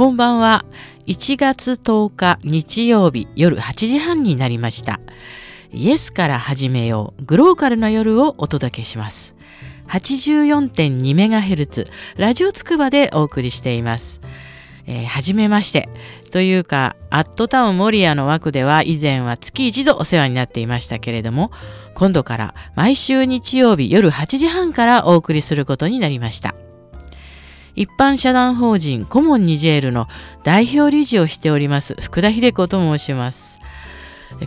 こんばんは。1月10日日曜日夜8時半になりました。イエスから始めようグローカルな夜をお届けします。84.2MHz ラジオつくばでお送りしています。えー、はじめまして。というか、アットタウンモリアの枠では以前は月一度お世話になっていましたけれども、今度から毎週日曜日夜8時半からお送りすることになりました。一般社団法人コモンニジェールの代表理事をしております福田秀子と申します。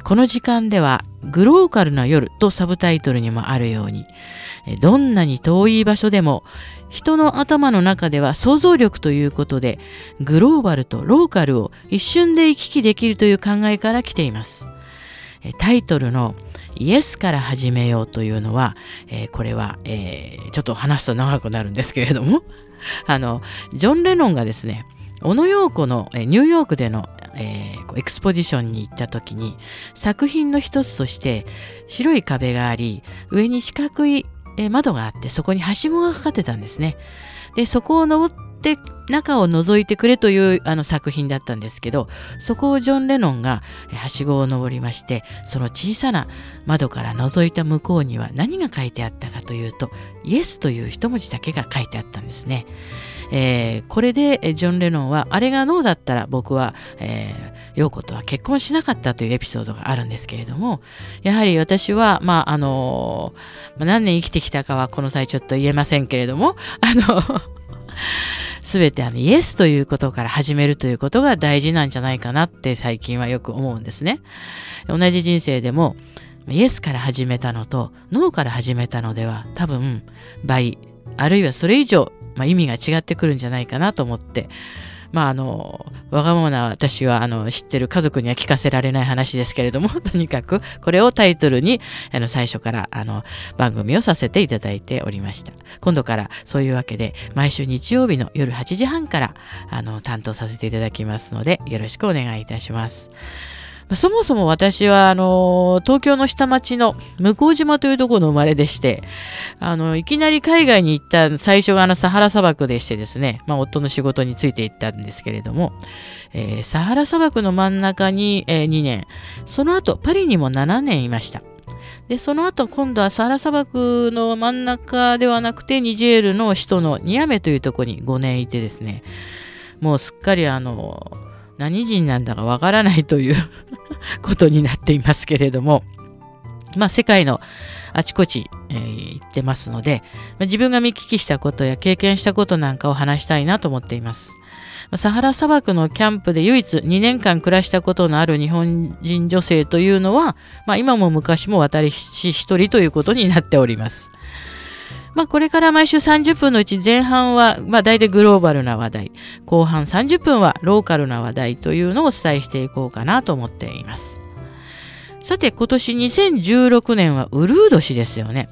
この時間ではグローカルな夜とサブタイトルにもあるようにどんなに遠い場所でも人の頭の中では想像力ということでグローバルとローカルを一瞬で行き来できるという考えから来ています。タイトルのイエスから始めようというのは、これは、ちょっと話すと長くなるんですけれども あのジョン・レノンがですね小野陽子のニューヨークでの、えー、エクスポジションに行った時に作品の一つとして白い壁があり上に四角い窓があってそこにはしごがかかってたんですね。でそこを登って中を覗いてくれというあの作品だったんですけどそこをジョン・レノンがはしごを登りましてその小さな窓から覗いた向こうには何が書いてあったかというとイエスという一文字だけが書いてあったんですね。えー、これでジョン・レノンはあれがノーだったら僕は、えー、陽子とは結婚しなかったというエピソードがあるんですけれどもやはり私はまああのー、何年生きてきたかはこの際ちょっと言えませんけれどもあの全てあのイエスということから始めるということが大事なんじゃないかなって最近はよく思うんですね。同じ人生でもイエスから始めたのとノーから始めたのでは多分倍あるいはそれ以上、まあ、意味が違ってくるんじゃないかなと思ってまああのわがままな私はあの知ってる家族には聞かせられない話ですけれども とにかくこれをタイトルにあの最初からあの番組をさせていただいておりました今度からそういうわけで毎週日曜日の夜8時半からあの担当させていただきますのでよろしくお願いいたします。そもそも私はあの東京の下町の向島というところの生まれでしてあのいきなり海外に行った最初があのサハラ砂漠でしてですね、まあ、夫の仕事について行ったんですけれども、えー、サハラ砂漠の真ん中に、えー、2年その後パリにも7年いました。でその後今度はサハラ砂漠の真ん中ではなくてニジェールの首都のニアメというところに5年いてですねもうすっかりあの何人なんだかわからないということになっていますけれども、まあ、世界のあちこち、えー、行ってますので、ま自分が見聞きしたことや経験したことなんかを話したいなと思っています。サハラ砂漠のキャンプで唯一2年間暮らしたことのある日本人女性というのは、まあ、今も昔も私一人ということになっております。まあ、これから毎週30分のうち前半は、まあ、大体グローバルな話題、後半30分はローカルな話題というのをお伝えしていこうかなと思っています。さて、今年2016年はウルー年ですよね。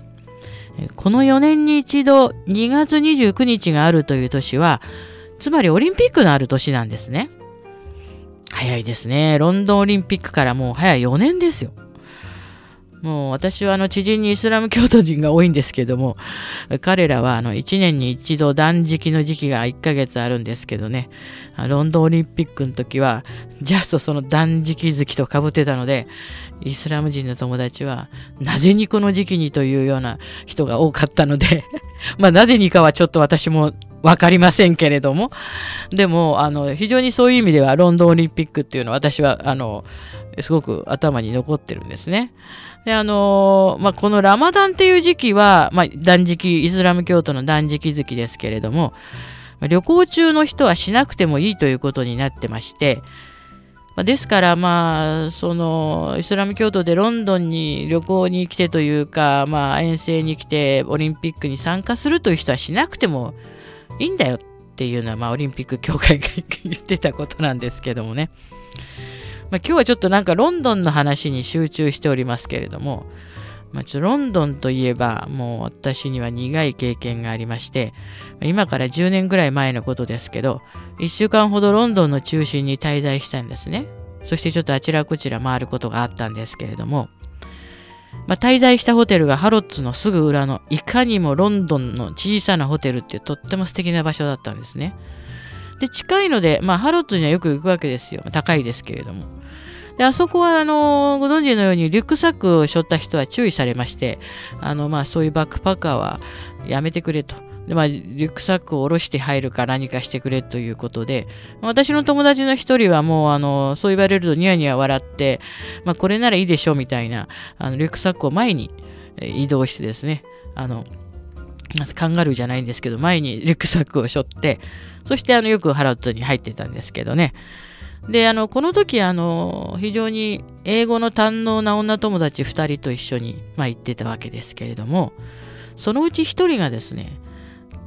この4年に一度2月29日があるという年は、つまりオリンピックのある年なんですね。早いですね。ロンドンオリンピックからもう早い4年ですよ。もう私はあの知人にイスラム教徒人が多いんですけども彼らはあの1年に一度断食の時期が1ヶ月あるんですけどねロンドンオリンピックの時はジャストその断食月とかぶってたのでイスラム人の友達はなぜにこの時期にというような人が多かったので まあなぜにかはちょっと私も分かりませんけれどもでもあの非常にそういう意味ではロンドンオリンピックっていうのは私はあのすごく頭に残ってるんですね。であのまあ、このラマダンっていう時期は、まあ、断食イスラム教徒の断食月ですけれども、まあ、旅行中の人はしなくてもいいということになってまして、まあ、ですからまあそのイスラム教徒でロンドンに旅行に来てというか、まあ、遠征に来てオリンピックに参加するという人はしなくてもいいんだよっていうのは、まあ、オリンピック協会が言ってたことなんですけどもね。まあ、今日はちょっとなんかロンドンの話に集中しておりますけれども、まあ、ちょロンドンといえばもう私には苦い経験がありまして今から10年ぐらい前のことですけど1週間ほどロンドンの中心に滞在したんですね。そしてちょっとあちらこちら回ることがあったんですけれども、まあ、滞在したホテルがハロッツのすぐ裏のいかにもロンドンの小さなホテルってとっても素敵な場所だったんですね。で近いので、まあ、ハロッズにはよく行くわけですよ高いですけれどもであそこはあのご存知のようにリュックサックを背負った人は注意されましてあの、まあ、そういうバックパッカーはやめてくれと。でまあ、リュックサックを下ろして入るか何かしてくれということで私の友達の一人はもうあのそう言われるとニヤニヤ笑って、まあ、これならいいでしょうみたいなあのリュックサックを前に移動してですねあのカンガルーじゃないんですけど前にリュックサックを背負ってそしてあのよくハロッツに入ってたんですけどね。であのこの時あの非常に英語の堪能な女友達2人と一緒に、まあ、行ってたわけですけれどもそのうち1人がですね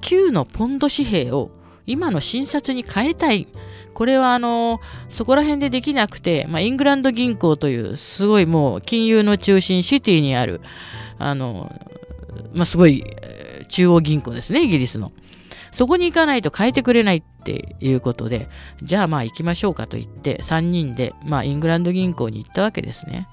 旧のポンド紙幣を今の新札に変えたい。これはあのそこら辺でできなくて、まあ、イングランド銀行というすごいもう金融の中心シティにあるあの、まあ、すごい中央銀行ですねイギリスのそこに行かないと変えてくれないっていうことで、じゃあまあ行きましょうかと言って、3人で、まあ、イングランド銀行に行ったわけですね。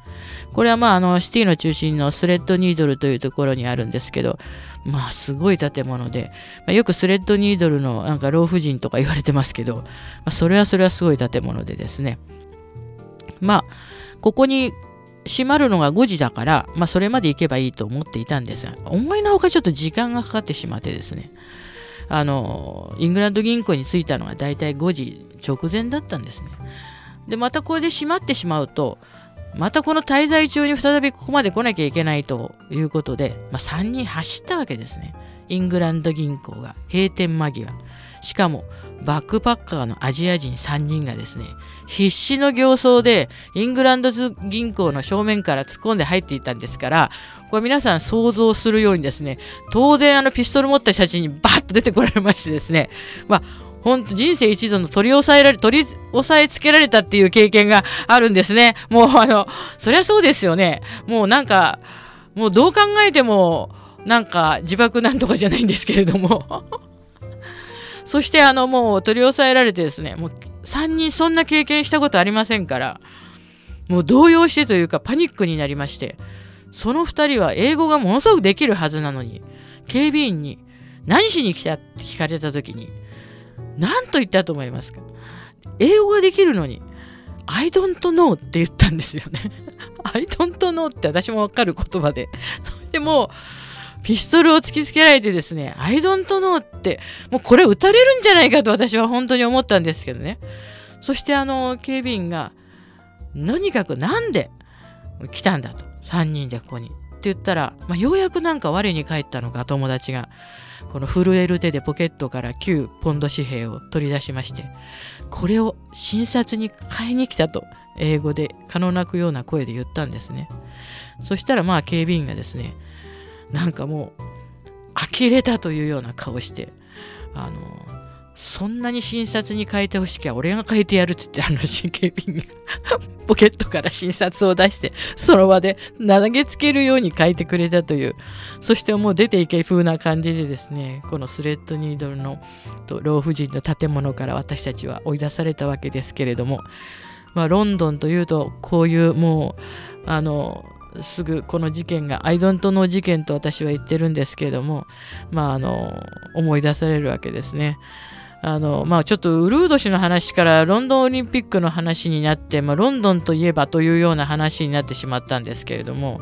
これはまああのシティの中心のスレッドニードルというところにあるんですけど、まあすごい建物で、まあ、よくスレッドニードルのなんか老婦人とか言われてますけど、まあ、それはそれはすごい建物でですね。まあ、ここに閉まるのが5時だから、まあ、それまで行けばいいと思っていたんですが、思いのほかちょっと時間がかかってしまってですね、あのイングランド銀行に着いたのが大体5時直前だったんですね。でまたこれで閉まってしまうとまたこの滞在中に再びここまで来なきゃいけないということで、まあ、3人走ったわけですね。イングランド銀行が閉店間際。しかもバックパッカーのアジア人3人がですね必死の形相でイングランド銀行の正面から突っ込んで入っていたんですからこれ皆さん想像するようにですね当然あのピストル持った写真にバッと出てこられましてですねまあ本当人生一度の取り押さえられ、取り押さえつけられたっていう経験があるんですね。もうあの、そりゃそうですよね。もうなんか、もうどう考えても、なんか自爆なんとかじゃないんですけれどもそしてあのもう取り押さえられてですねもう3人そんな経験したことありませんからもう動揺してというかパニックになりましてその2人は英語がものすごくできるはずなのに警備員に何しに来たって聞かれた時に何と言ったと思いますか？英語ができるのに I don't know って言ったんですよね。I don't know って私もわかる言葉で。それでもピストルを突きつけられてですね、I don't know って、もうこれ撃たれるんじゃないかと私は本当に思ったんですけどね。そしてあの警備員が、とにかくなんで来たんだと、3人でここに。って言ったら、まあ、ようやくなんか我に返ったのか友達がこの震える手でポケットから旧ポンド紙幣を取り出しましてこれを診察に買いに来たと英語で可能なくような声で言ったんですねそしたらまあ警備員がですねなんかもう呆れたというような顔してあのそんなに診察に変えてほしきゃ俺が変えてやるっつってあの神経病が ポケットから診察を出してその場で投げつけるように変えてくれたというそしてもう出ていけ風な感じでですねこのスレッドニードルの老婦人の建物から私たちは追い出されたわけですけれどもまあロンドンというとこういうもうあのすぐこの事件がアイドントの事件と私は言ってるんですけれども、まあ、あの思い出されるわけですね。あのまあ、ちょっとウルード氏の話からロンドンオリンピックの話になって、まあ、ロンドンといえばというような話になってしまったんですけれども、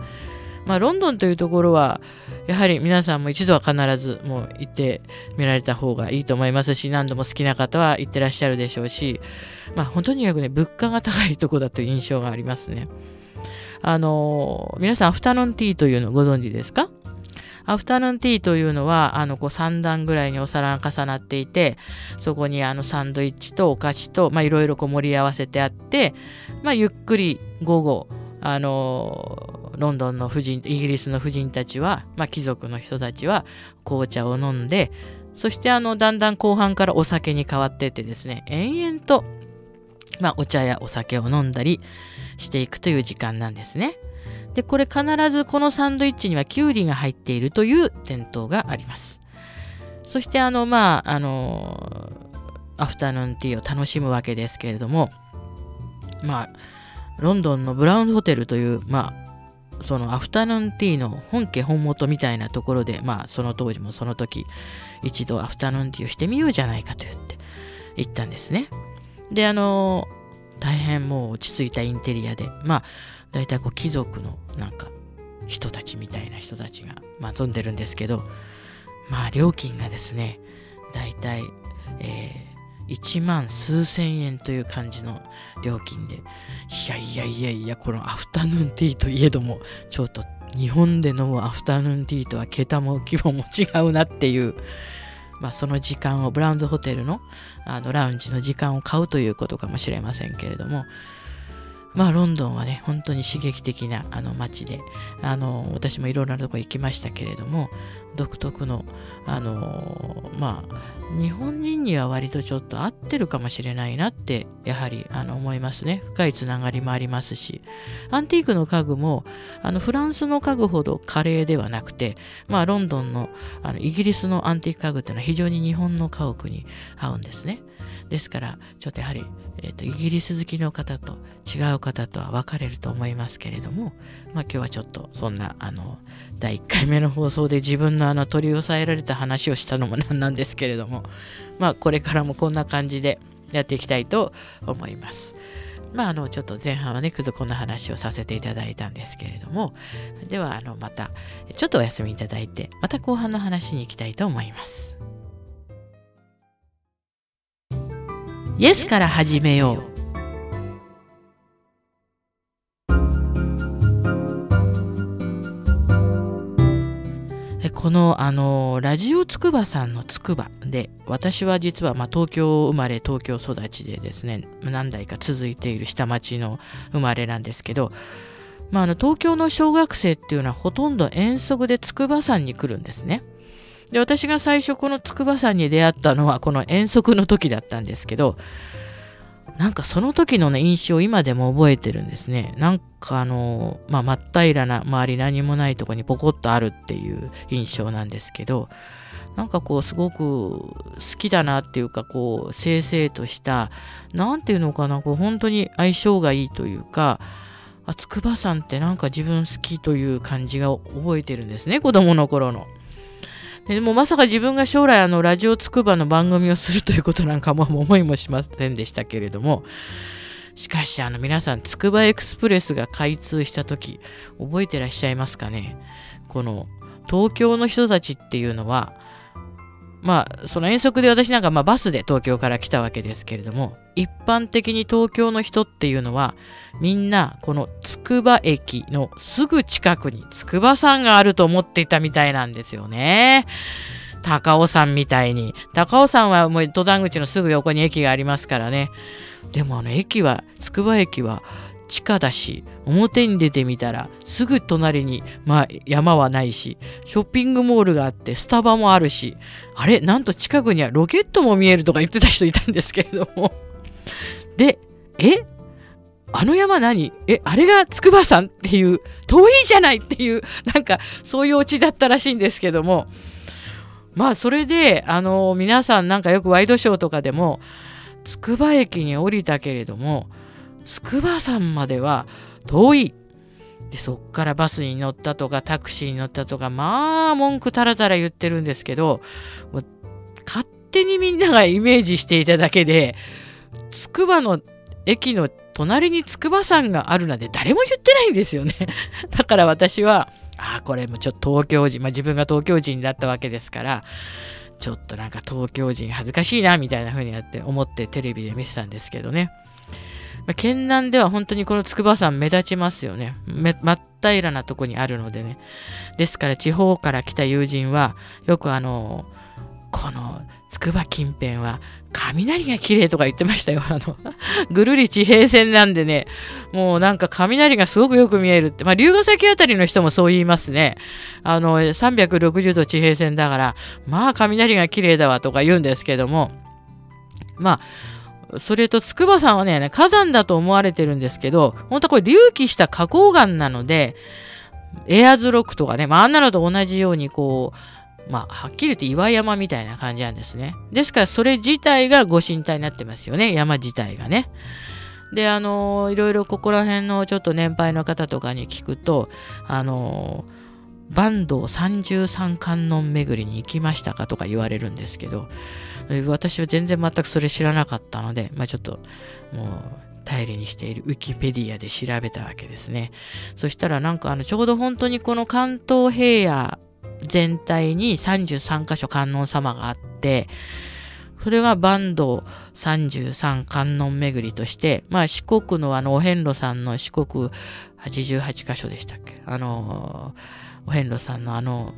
まあ、ロンドンというところはやはり皆さんも一度は必ずもう行ってみられた方がいいと思いますし何度も好きな方は行ってらっしゃるでしょうし、まあ、本当によくね物価が高いとこだという印象がありますね。あの皆さんアフタヌーンティーというのご存知ですか？アフタヌーンティーというのはあのこう3段ぐらいにお皿が重なっていてそこにあのサンドイッチとお菓子といろいろ盛り合わせてあって、まあ、ゆっくり午後あのロンドンの婦人イギリスの婦人たちは、まあ、貴族の人たちは紅茶を飲んでそしてあのだんだん後半からお酒に変わっていってですね延々と、まあ、お茶やお酒を飲んだりしていくという時間なんですね。でこれ必ずこのサンドイッチにはきゅうりが入っているという伝統があります。そしてあのまああのアフタヌーンティーを楽しむわけですけれどもまあロンドンのブラウンホテルというまあそのアフタヌーンティーの本家本元みたいなところでまあその当時もその時一度アフタヌーンティーをしてみようじゃないかと言って行ったんですね。であの大変もう落ち着いたインテリアで。まあ大体こう貴族のなんか人たちみたいな人たちが、まあ、飛んでるんですけどまあ料金がですね大体、えー、1万数千円という感じの料金で。いやいやいやいやこのアフタヌーンティーといえどもちょっと日本で飲むアフタヌーンティーとは桁も規模も違うなっていうまあ、その時間をブラウンズホテルのあのラウンジの時間を買うということかもしれませんけれどもまあロンドンはね本当に刺激的なあの街であの私もいろいろなとこ行きましたけれども独特のあのまあ日本人には割とちょっと合ってるかもしれないなってやはりあの思いますね。深いつながりもありますし。アンティークの家具もあのフランスの家具ほど華麗ではなくてまあロンドンのあのイギリスのアンティーク家具っていうのは非常に日本の家屋に合うんですね。ですからちょっとやはり、えーと、イギリス好きの方と違う方とは分かれると思いますけれども、まあ、今日はちょっとそんなあの第1回目の放送で自分のあの取り押さえられた話をしたのもなんなんですけれども、まあ、これからもこんな感じでやっていきたいと思います。まあ、あのちょっと前半はね、くずこんな話をさせていただいたんですけれども、ではあのまたちょっとお休みいただいて、また後半の話に行きたいと思います。イエスから始めようこのあのラジオつくばさんのつくばで私は実はまあ東京生まれ東京育ちでですね何代か続いている下町の生まれなんですけど、まあ、あの東京の小学生っていうのはほとんど遠足で筑波山に来るんですね。で私が最初この筑波山に出会ったのはこの遠足の時だったんですけどなんかその時のね印象を今でも覚えてるんですねなんかあのまあ真っ平らな周り何もないとこにポコッとあるっていう印象なんですけどなんかこうすごく好きだなっていうかこう正々とした何ていうのかなこう本当に相性がいいというかあ筑波山ってなんか自分好きという感じが覚えてるんですね子供の頃の。でもまさか自分が将来あのラジオつくばの番組をするということなんかも思いもしませんでしたけれどもしかしあの皆さんつくばエクスプレスが開通した時覚えてらっしゃいますかね？この東京の人たちっていうのはまあその遠足で私なんかまバスで東京から来たわけですけれども一般的に東京の人っていうのはみんなこのつくば駅のすぐ近くに筑波山があると思っていたみたいなんですよね。高尾山みたいに高尾山はもう登山口のすぐ横に駅がありますからねでもあの駅はつくば駅は地下だし表に出てみたらすぐ隣に、まあ、山はないしショッピングモールがあってスタバもあるしあれなんと近くにはロケットも見えるとか言ってた人いたんですけれども。でえ？あの山何？えあれが筑波山っていう遠いじゃないっていうなんかそういうオチだったらしいんですけども。まあそれであの皆さんなんかよくワイドショーとかでもつくば駅に降りたけれども筑波山までは遠い。でそっからバスに乗ったとかタクシーに乗ったとかまあ文句たらたら言ってるんですけどもう勝手にみんながイメージしていただけでつくばの駅の隣に筑波山があるなんて誰も言ってないんですよね。だから私はああこれもちょっと東京人、まあ、自分が東京人だったわけですからちょっとなんか東京人恥ずかしいなみたいな風になって思ってテレビで見てたんですけどね。まあ、県南では本当にこの筑波山目立ちますよね。真っ平らなとこにあるのでね。ですから地方から来た友人はよくあのこの筑波近辺は雷が綺麗とか言ってましたよ。あの、ぐるり地平線なんでね、もうなんか雷がすごくよく見えるって、まあ、龍ヶ崎あたりの人もそう言いますね。あの、360度地平線だから、まあ雷が綺麗だわとか言うんですけども、まあ、それと筑波山はね、火山だと思われてるんですけど、本当はこれ隆起した花崗岩なので、エアーズロックとかね、まあ、あんなのと同じようにこう、まあ、はっきり言って岩山みたいな感じなんですね。ですから、それ自体がご神体になってますよね、山自体がね。で、あのー、いろいろここら辺のちょっと年配の方とかに聞くと、あのー坂東三十三観音巡りに行きましたかとか言われるんですけど私は全然全くそれ知らなかったので、まあ、ちょっともう頼りにしているウィキペディアで調べたわけですね。そしたらなんかあのちょうど本当にこの関東平野全体に33箇所観音様があってそれが坂東33観音巡りとして、まあ四国のあのお遍路さんの四国88箇所でしたっけ？あのお遍路さんのあの、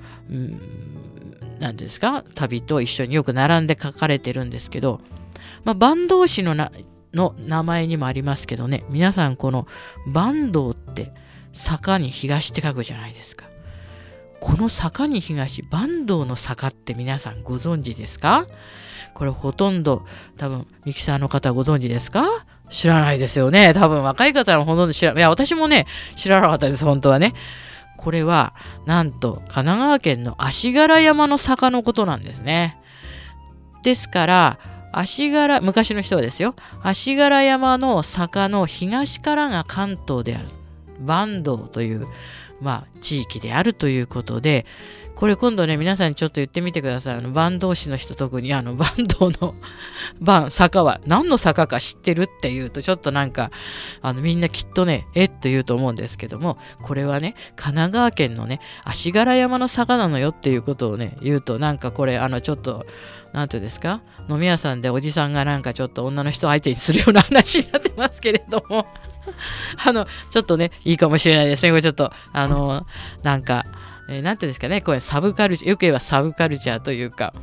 何ですか？旅と一緒によく並んで書かれてるんですけど、まあ、坂東市のなの名前にもありますけどね、皆さんこの坂東って坂に東って書くじゃないですか。この坂に東、坂東の坂って皆さんご存知ですか？これほとんど多分ミキサーの方ご存知ですか？知らないですよね。多分若い方はほとんど知らない。いや、私もね、知らなかったです、本当はね。これは、なんと、神奈川県の足柄山の坂のことなんですね。ですから、足柄、昔の人はですよ、足柄山の坂の東からが関東である。坂東という、まあ、地域であるということで、これ今度ね、皆さんにちょっと言ってみてください。あの、坂東市の人特に、あの、坂東の坂、坂は何の坂か知ってるっていうと、ちょっとなんか、あの、みんなきっとね、えっと言うと思うんですけども、これはね、神奈川県のね、足柄山の坂なのよっていうことをね、言うと、なんかこれ、あの、ちょっと、なんていうんですか？飲み屋さんでおじさんがなんかちょっと女の人相手にするような話になってますけれどもあの、ちょっとね、いいかもしれないですね。これちょっと、あの、なんか、えー、ていうんですかね、これサブカルチャー、よく言えばサブカルチャーというか、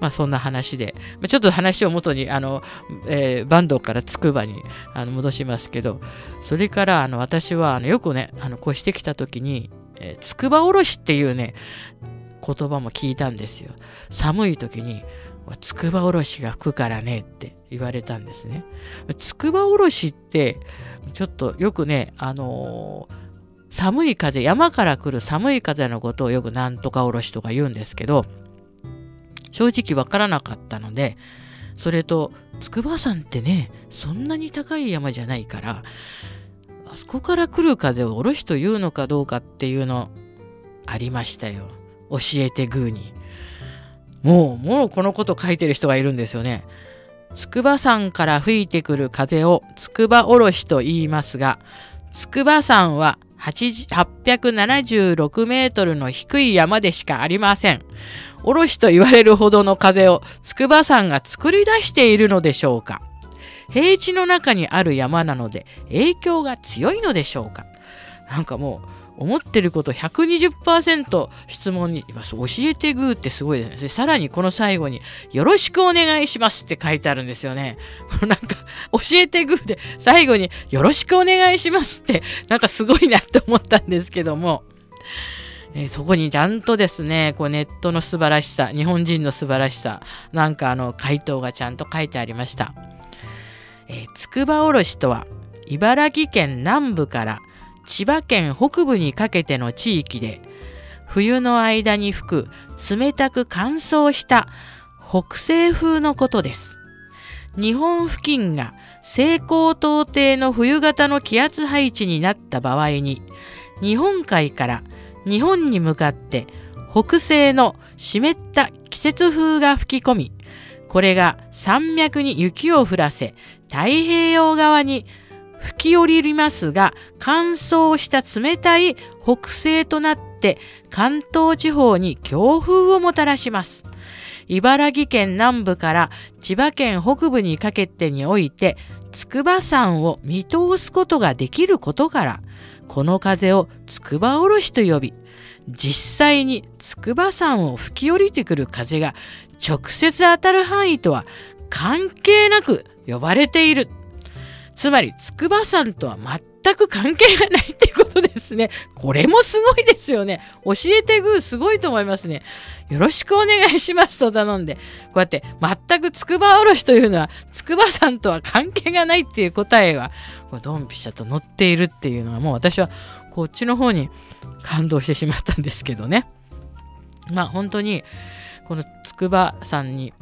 まあそんな話で、ちょっと話を元に、あの、えー、バンドからつくばにあの戻しますけど、それからあの私はあのよくね、あの越してきた時に、えー、つくばおろしっていうね、言葉も聞いたんですよ。寒い時に、つくばおろしが吹くからねって言われたんですね。つくばおろしって、ちょっとよくね、あのー寒い風、山から来る寒い風のことをよくなんとかおろしとか言うんですけど、正直わからなかったので、それと、筑波山ってね、そんなに高い山じゃないから、あそこから来る風をおろしというのかどうかっていうのありましたよ。教えてグーに。もう、もうこのこと書いてる人がいるんですよね。筑波山から吹いてくる風を筑波おろしと言いますが、筑波山は876メートルの低い山でしかありません。おろしと言われるほどの風を筑波山が作り出しているのでしょうか平地の中にある山なので影響が強いのでしょうかなんかもう思ってること120%質問に教えてグーってすごいですね。さらにこの最後によろしくお願いしますって書いてあるんですよね。なんか教えてグーで最後によろしくお願いしますってなんかすごいなって思ったんですけども。えー、そこにちゃんとですね、こうネットの素晴らしさ、日本人の素晴らしさ、なんかあの回答がちゃんと書いてありました。えー、つくばおろしとは、茨城県南部から千葉県北部にかけての地域で冬の間に吹く冷たく乾燥した北西風のことです。日本付近が西高東低の冬型の気圧配置になった場合に日本海から日本に向かって北西の湿った季節風が吹き込みこれが山脈に雪を降らせ太平洋側に吹き降りますが乾燥した冷たい北西となって関東地方に強風をもたらします。茨城県南部から千葉県北部にかけてにおいて筑波山を見通すことができることからこの風を筑波おろしと呼び実際に筑波山を吹き降りてくる風が直接当たる範囲とは関係なく呼ばれているつまり筑波山とは全く関係がないっていうことですね。これもすごいですよね。教えてグーすごいと思いますね。よろしくお願いしますと頼んで、こうやって全く筑波おろしというのは筑波山とは関係がないっていう答えがドンピシャと載っているっていうのはもう私はこっちの方に感動してしまったんですけどね。まあ本当にこの筑波山に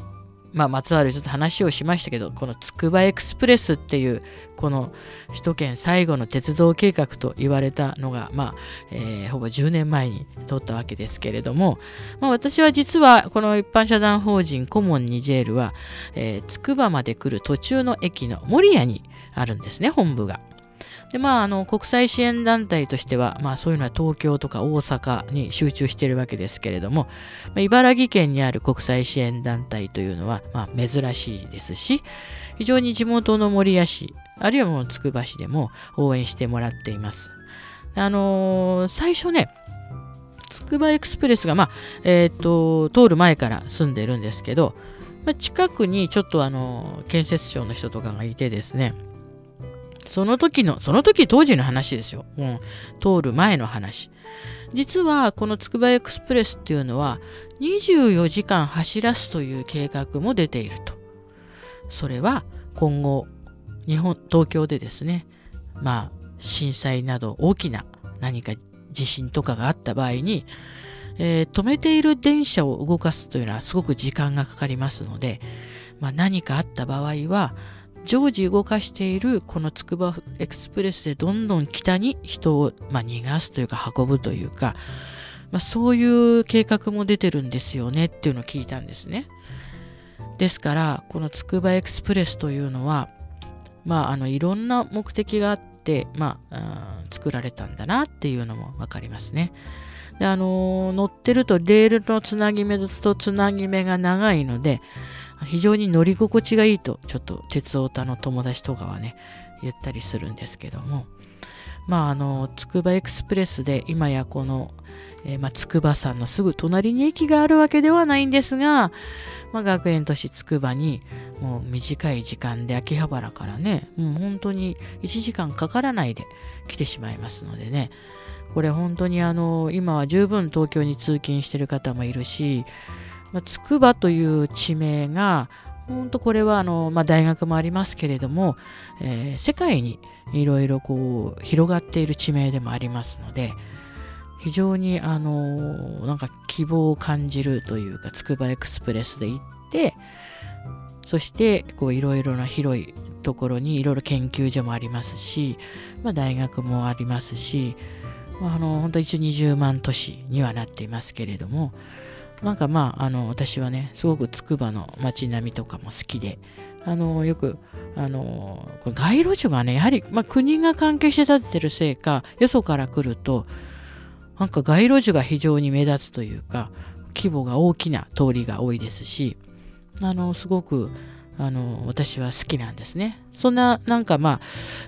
まあ、まつわるちょっと話をしましたけどこのつくばエクスプレスっていうこの首都圏最後の鉄道計画と言われたのが、まあえー、ほぼ10年前に通ったわけですけれども、まあ、私は実はこの一般社団法人コモンニジェールはつくばまで来る途中の駅の守谷にあるんですね本部が。でまあ、あの国際支援団体としては、まあ、そういうのは東京とか大阪に集中しているわけですけれども、まあ、茨城県にある国際支援団体というのは、まあ、珍しいですし非常に地元の守谷市あるいはもうつくば市でも応援してもらっています。あのー、最初ねつくばエクスプレスが、まあえーと、通る前から住んでるんですけど、まあ、近くにちょっとあの建設省の人とかがいてですねその時の、その時当時の話ですよ。うん、通る前の話。実はこのつくばエクスプレスっていうのは24時間走らすという計画も出ていると。それは今後日本東京でですねまあ震災など大きな何か地震とかがあった場合に、えー、止めている電車を動かすというのはすごく時間がかかりますので、まあ、何かあった場合は常時動かしているこのつくばエクスプレスでどんどん北に人を、まあ、逃がすというか運ぶというか、まあ、そういう計画も出てるんですよねっていうのを聞いたんですね。ですからこのつくばエクスプレスというのは、まあ、あのいろんな目的があって、まあ、作られたんだなっていうのも分かりますね。であの乗ってるとレールのつなぎ目とつなぎ目が長いので非常に乗り心地がいいとちょっと鉄オタの友達とかはね言ったりするんですけども。まああのつくばエクスプレスで今やこのえー、まあ、筑波山のすぐ隣に駅があるわけではないんですが、まあ、学園都市筑波にもう短い時間で秋葉原からねもう本当に1時間かからないで来てしまいますのでね。これ本当にあの今は十分東京に通勤してる方もいるしまあ、筑波という地名が本当これはあの、まあ、大学もありますけれども、えー、世界にいろいろ広がっている地名でもありますので非常にあのなんか希望を感じるというかつくばエクスプレスで行ってそしていろいろな広いところにいろいろ研究所もありますし、まあ、大学もありますし、まあ、あの本当一応20万都市にはなっていますけれどもなんかまあ、あの、私はね、すごくつくばの街並みとかも好きで、あの、よく、あの、これ街路樹がね、やはり、まあ、国が関係して建ててるせいか、よそから来ると、なんか街路樹が非常に目立つというか、規模が大きな通りが多いですし、あの、すごく、あの、私は好きなんですね。そんな、なんかまあ、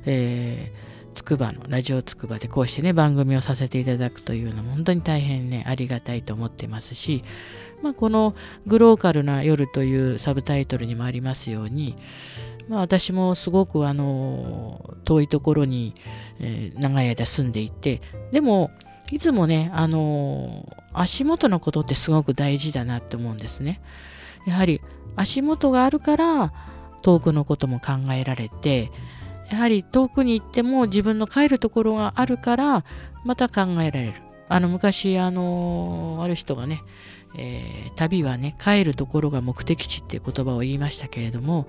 えーつくばのラジオつくばでこうしてね番組をさせていただくというのも本当に大変ねありがたいと思ってますし、まあ、この「グローカルな夜」というサブタイトルにもありますように、まあ、私もすごくあの遠いところに、えー、長い間住んでいてでもいつもねあの足元のことってすごく大事だなって思うんですね。やはり足元があるから遠くのことも考えられてやはり遠くに行っても自分の帰るところがあるからまた考えられる。あの昔あのある人がね、えー、旅はね帰るところが目的地っていう言葉を言いましたけれども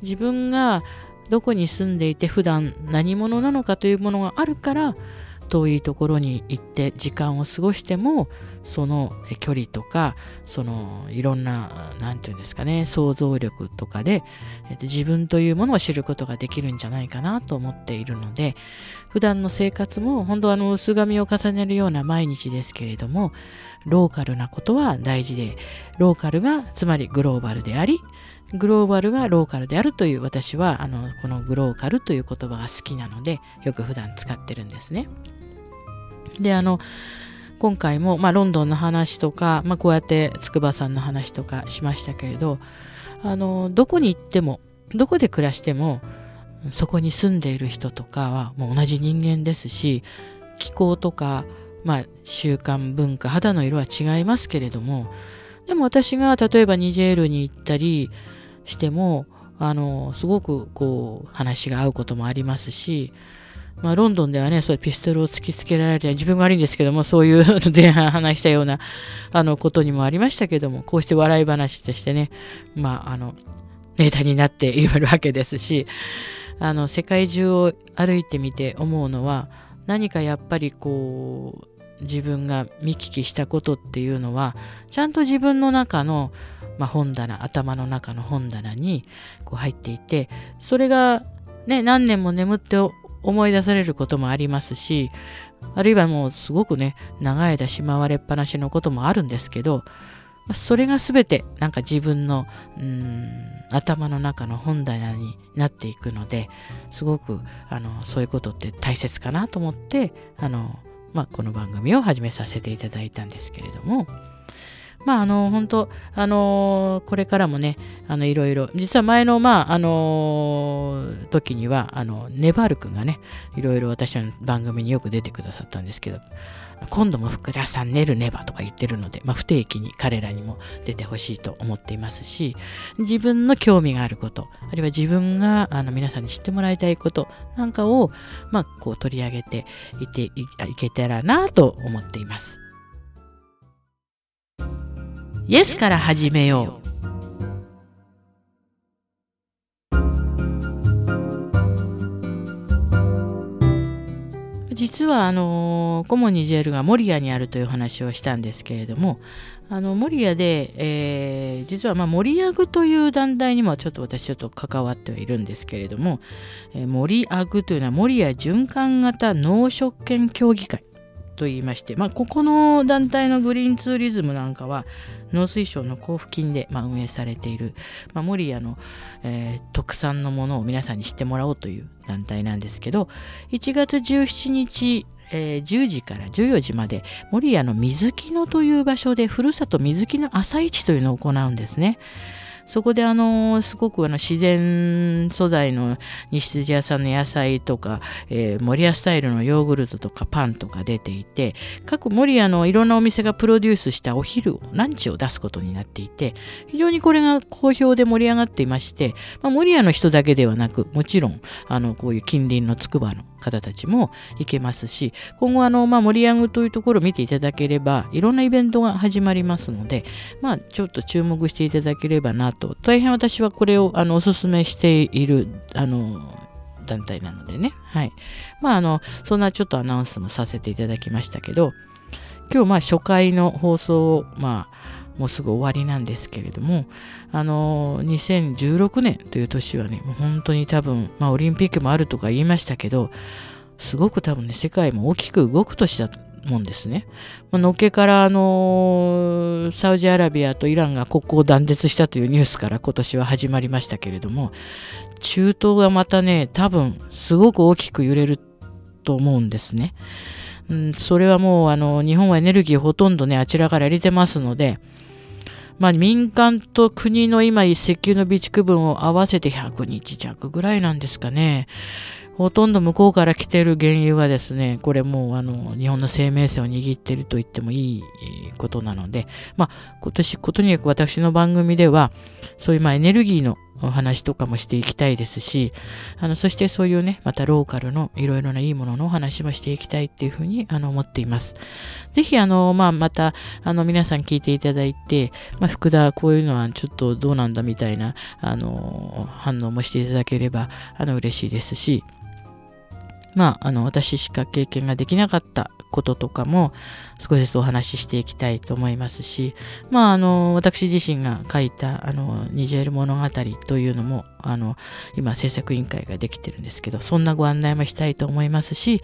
自分がどこに住んでいて普段何者なのかというものがあるから遠いところに行って時間を過ごしてもその距離とかそのいろんな何て言うんですかね想像力とかで自分というものを知ることができるんじゃないかなと思っているので普段の生活も本当あの薄紙を重ねるような毎日ですけれどもローカルなことは大事でローカルがつまりグローバルでありグローバルはローカルであるという私はあのこのグローカルという言葉が好きなのでよく普段使ってるんですね。であの今回も、まあ、ロンドンの話とか、まあ、こうやって筑波さんの話とかしましたけれどあのどこに行ってもどこで暮らしてもそこに住んでいる人とかはもう同じ人間ですし気候とか、まあ、習慣文化肌の色は違いますけれどもでも私が例えばニジェールに行ったりしてもあのすごくこう話が合うこともありますしまあ、ロンドンではね、そうピストルを突きつけられて、自分が悪いんですけども、そういう 前半話したようなあのことにもありましたけども、こうして笑い話としてね、まあ、あの、ネタになって いるわけですし、あの、世界中を歩いてみて思うのは、何かやっぱりこう、自分が見聞きしたことっていうのは、ちゃんと自分の中の、まあ、本棚、頭の中の本棚にこう入っていて、それがね、何年も眠って思い出されることもありますしあるいはもうすごくね長い間しまわれっぱなしのこともあるんですけどそれが全てなんか自分の頭の中の本棚になっていくのですごくあのそういうことって大切かなと思ってあの、まあ、この番組を始めさせていただいたんですけれどもまあ、あの、本当あのこれからもね、あの、いろいろ、実は前の、まあ、あの時には、あの、ネバール君がね、いろいろ私の番組によく出てくださったんですけど、今度も福田さん寝るネバとか言ってるので、まあ、不定期に彼らにも出てほしいと思っていますし、自分の興味があること、あるいは自分があの皆さんに知ってもらいたいことなんかを、まあ、こう取り上げていていけたらなと思っています。イエスから始めよう。実はあのコモニジェルが守谷にあるという話をしたんですけれどもあの守谷で、えー、実はまあ森アグという団体にもちょっと私ちょっと関わってはいるんですけれども、えー、森アグというのは守谷循環型農食犬協議会と言いまして、まあ、ここの団体のグリーンツーリズムなんかは農水省の交付金で、まあ、運営されている、まあ、守谷の、えー、特産のものを皆さんに知ってもらおうという団体なんですけど1月17日えー、10時から14時まで守谷の水木野という場所でふるさと水木の朝市というのを行うんですね。そこであのすごくあの自然素材の西筋屋さんの野菜とか、えー、森屋スタイルのヨーグルトとかパンとか出ていて各森屋のいろんなお店がプロデュースしたお昼をランチを出すことになっていて非常にこれが好評で盛り上がっていまして、まあ、森屋の人だけではなくもちろんあのこういう近隣の筑波の方たちも行けますし今後あの、まあ、盛り上げというところを見ていただければいろんなイベントが始まりますので、まあ、ちょっと注目していただければなと。大変私はこれをあのお勧めしているあの団体なのでね。はい。まああのそんなちょっとアナウンスもさせていただきましたけど今日まあ初回の放送をまあもうすぐ終わりなんですけれども、あの2016年という年はね、もう本当に多分、まあ、オリンピックもあるとか言いましたけど、すごく多分ね、世界も大きく動く年だと思うんですね。まあのっけから、あのサウジアラビアとイランが国交を断絶したというニュースから今年は始まりましたけれども、中東がまたね、多分すごく大きく揺れると思うんですね。うん、それはもうあの日本はエネルギーほとんどねあちらから入れてますのでまあ、民間と国の今石油の備蓄分を合わせて100日弱ぐらいなんですかね。ほとんど向こうから来てる原油はですね、これもうあの日本の生命線を握ってると言ってもいいことなので、まあ今年、ことによく私の番組では、そういうまあエネルギーのお話とかもしていきたいですし、あのそしてそういうね、またローカルのいろいろないいもののお話もしていきたいっていうふうにあの思っています。ぜひ、あの、まあ、また、あの、皆さん聞いていただいて、まあ、福田、こういうのはちょっとどうなんだみたいな、あの、反応もしていただければ、あの、嬉しいですし、まあ、あの私しか経験ができなかったこととかも少しずつお話ししていきたいと思いますし、まあ、あの私自身が書いたあのニジェール物語というのもあの今制作委員会ができてるんですけどそんなご案内もしたいと思いますし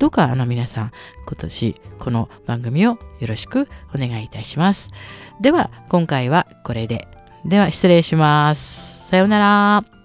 どうかあの皆さん今年この番組をよろしくお願いいたします。では今回はこれで。では失礼します。さようなら。